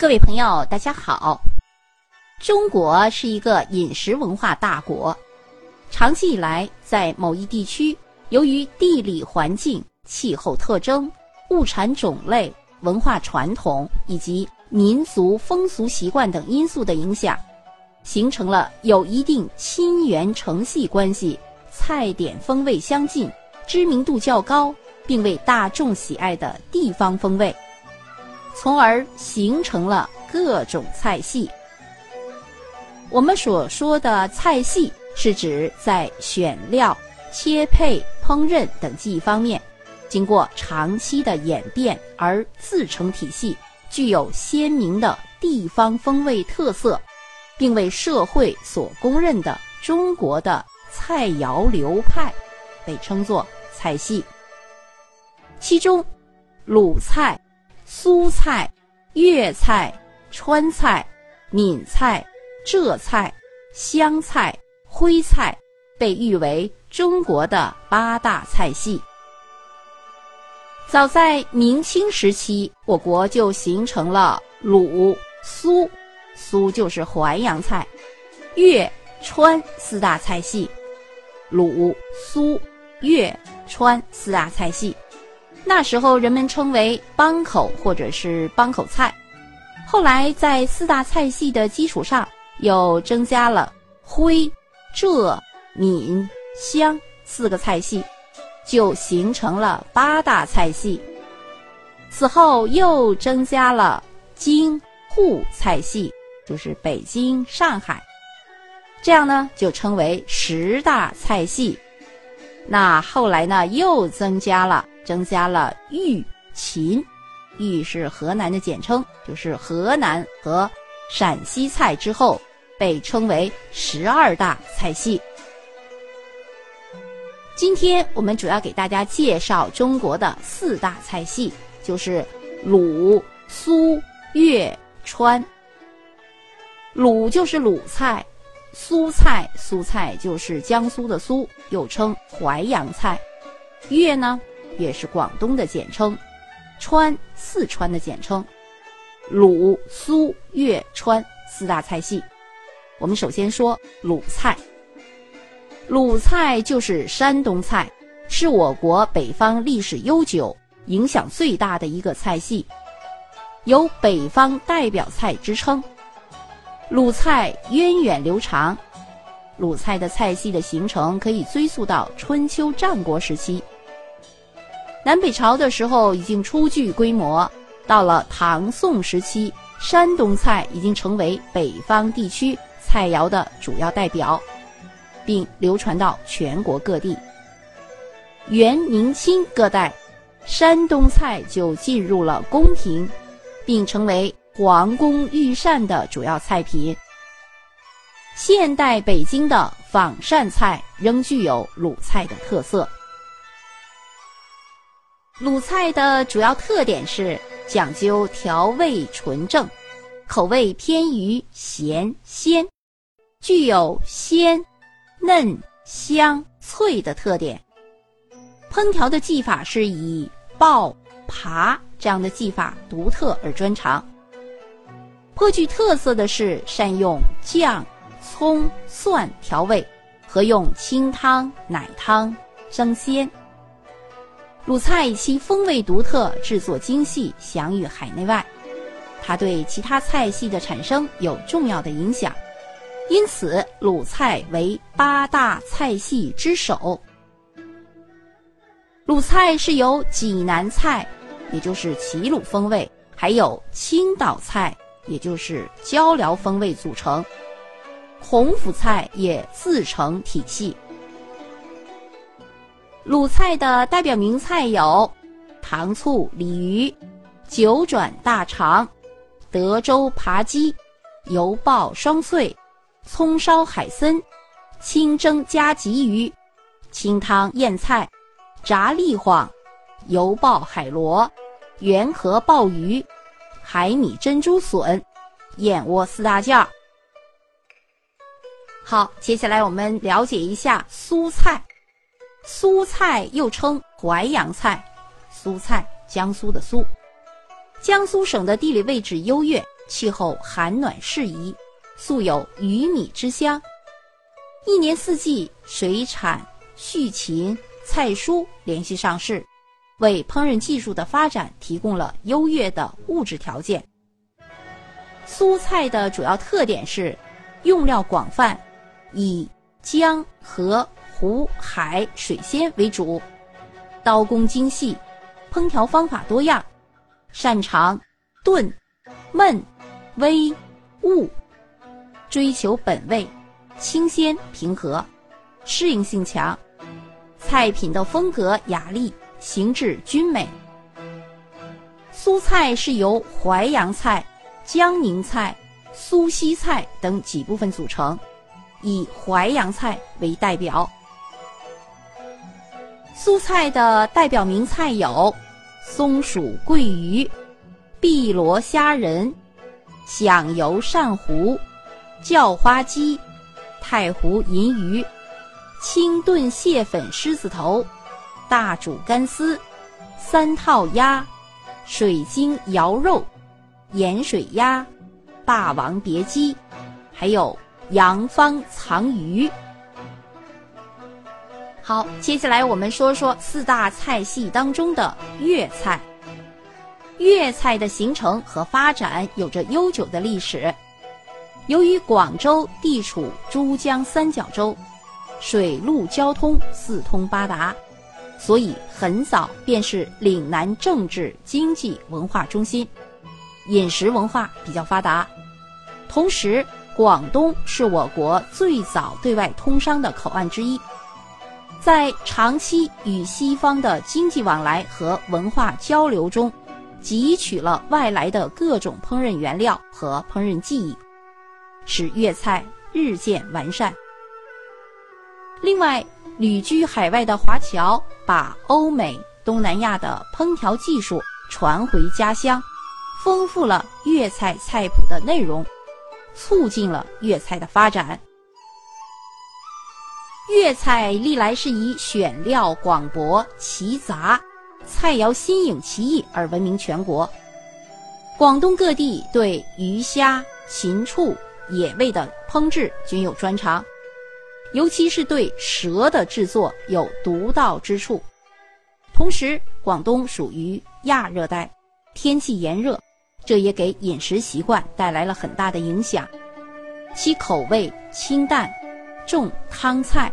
各位朋友，大家好。中国是一个饮食文化大国，长期以来，在某一地区，由于地理环境、气候特征、物产种类、文化传统以及民族风俗习惯等因素的影响，形成了有一定亲缘承系关系、菜点风味相近、知名度较高，并为大众喜爱的地方风味。从而形成了各种菜系。我们所说的菜系，是指在选料、切配、烹饪等技艺方面，经过长期的演变而自成体系，具有鲜明的地方风味特色，并为社会所公认的中国的菜肴流派，被称作菜系。其中，鲁菜。苏菜、粤菜、川菜、闽菜、浙菜、湘菜、徽菜被誉为中国的八大菜系。早在明清时期，我国就形成了鲁、苏，苏就是淮扬菜，粤、川四大菜系。鲁、苏、粤、川四大菜系。那时候人们称为帮口或者是帮口菜，后来在四大菜系的基础上，又增加了徽、浙、闽、湘四个菜系，就形成了八大菜系。此后又增加了京沪菜系，就是北京、上海，这样呢就称为十大菜系。那后来呢又增加了。增加了豫秦，豫是河南的简称，就是河南和陕西菜之后，被称为十二大菜系。今天我们主要给大家介绍中国的四大菜系，就是鲁、苏、粤、川。鲁就是鲁菜，苏菜，苏菜就是江苏的苏，又称淮扬菜。粤呢？也是广东的简称，川四川的简称，鲁苏粤川四大菜系。我们首先说鲁菜。鲁菜就是山东菜，是我国北方历史悠久、影响最大的一个菜系，有北方代表菜之称。鲁菜源远流长，鲁菜的菜系的形成可以追溯到春秋战国时期。南北朝的时候已经初具规模，到了唐宋时期，山东菜已经成为北方地区菜肴的主要代表，并流传到全国各地。元、明清各代，山东菜就进入了宫廷，并成为皇宫御膳的主要菜品。现代北京的仿膳菜仍具有鲁菜的特色。鲁菜的主要特点是讲究调味纯正，口味偏于咸鲜，具有鲜、嫩、香、脆的特点。烹调的技法是以爆、扒这样的技法独特而专长。颇具特色的是善用酱、葱、蒜调味，和用清汤、奶汤生鲜。鲁菜以其风味独特、制作精细，享誉海内外。它对其他菜系的产生有重要的影响，因此鲁菜为八大菜系之首。鲁菜是由济南菜，也就是齐鲁风味，还有青岛菜，也就是椒辽风味组成。孔府菜也自成体系。鲁菜的代表名菜有糖醋鲤鱼、九转大肠、德州扒鸡、油爆双脆、葱烧海参、清蒸加鲫鱼、清汤燕菜、炸栗黄、油爆海螺、元和鲍鱼、海米珍珠笋、燕窝四大件儿。好，接下来我们了解一下苏菜。苏菜又称淮扬菜，苏菜江苏的苏。江苏省的地理位置优越，气候寒暖适宜，素有“鱼米之乡”。一年四季水产、畜禽、菜蔬联系上市，为烹饪技术的发展提供了优越的物质条件。苏菜的主要特点是用料广泛，以江河湖海水鲜为主，刀工精细，烹调方法多样，擅长炖、焖、煨、焐，追求本味。清鲜平和，适应性强，菜品的风格雅丽，形制均美。苏菜是由淮扬菜、江宁菜、苏西菜等几部分组成，以淮扬菜为代表。苏菜的代表名菜有松鼠桂鱼、碧螺虾仁、响油鳝糊、叫花鸡。太湖银鱼、清炖蟹粉狮子头、大煮干丝、三套鸭、水晶瑶肉、盐水鸭、霸王别姬，还有阳方藏鱼。好，接下来我们说说四大菜系当中的粤菜。粤菜的形成和发展有着悠久的历史。由于广州地处珠江三角洲，水陆交通四通八达，所以很早便是岭南政治、经济、文化中心，饮食文化比较发达。同时，广东是我国最早对外通商的口岸之一，在长期与西方的经济往来和文化交流中，汲取了外来的各种烹饪原料和烹饪技艺。使粤菜日渐完善。另外，旅居海外的华侨把欧美、东南亚的烹调技术传回家乡，丰富了粤菜菜谱的内容，促进了粤菜的发展。粤菜历来是以选料广博、奇杂，菜肴新颖奇异而闻名全国。广东各地对鱼虾、禽畜。野味的烹制均有专长，尤其是对蛇的制作有独到之处。同时，广东属于亚热带，天气炎热，这也给饮食习惯带来了很大的影响。其口味清淡，重汤菜。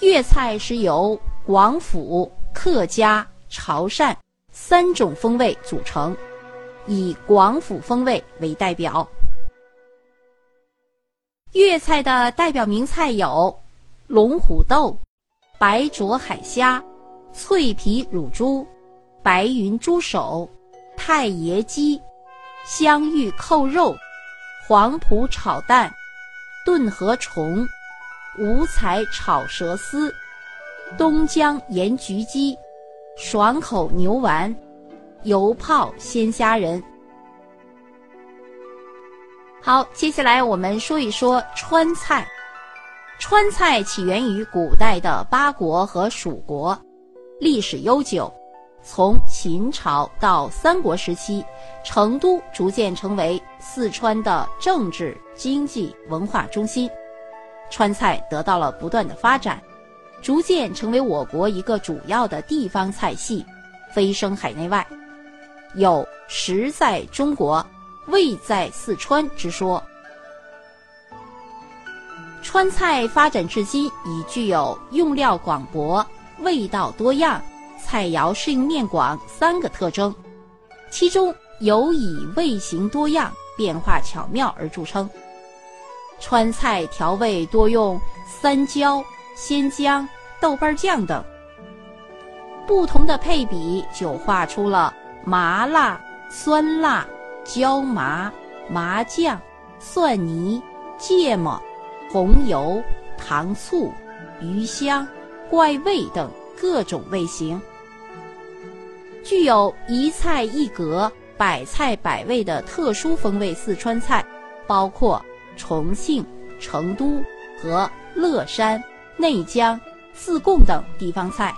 粤菜是由广府、客家、潮汕三种风味组成，以广府风味为代表。粤菜的代表名菜有龙虎豆、白灼海虾、脆皮乳猪、白云猪手、太爷鸡、香芋扣肉、黄脯炒蛋、炖河虫、五彩炒蛇丝、东江盐焗鸡、爽口牛丸、油泡鲜虾仁。好，接下来我们说一说川菜。川菜起源于古代的八国和蜀国，历史悠久。从秦朝到三国时期，成都逐渐成为四川的政治、经济、文化中心，川菜得到了不断的发展，逐渐成为我国一个主要的地方菜系，飞升海内外，有食在中国。味在四川之说，川菜发展至今已具有用料广博、味道多样、菜肴适应面广三个特征，其中尤以味型多样、变化巧妙而著称。川菜调味多用三椒、鲜姜、豆瓣酱等，不同的配比就画出了麻辣、酸辣。椒麻、麻酱、蒜泥、芥末、红油、糖醋、鱼香、怪味等各种味型，具有一菜一格、百菜百味的特殊风味。四川菜包括重庆、成都和乐山、内江、自贡等地方菜，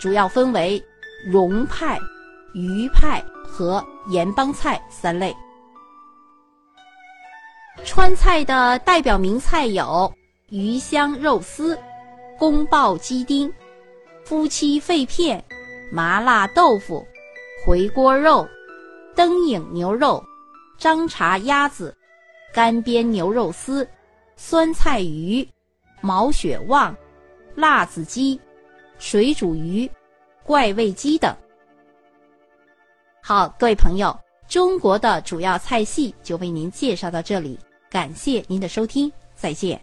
主要分为蓉派、渝派。和盐帮菜三类。川菜的代表名菜有鱼香肉丝、宫爆鸡丁、夫妻肺片、麻辣豆腐、回锅肉、灯影牛肉、张茶鸭子、干煸牛肉丝、酸菜鱼、毛血旺、辣子鸡、水煮鱼、怪味鸡等。好，各位朋友，中国的主要菜系就为您介绍到这里。感谢您的收听，再见。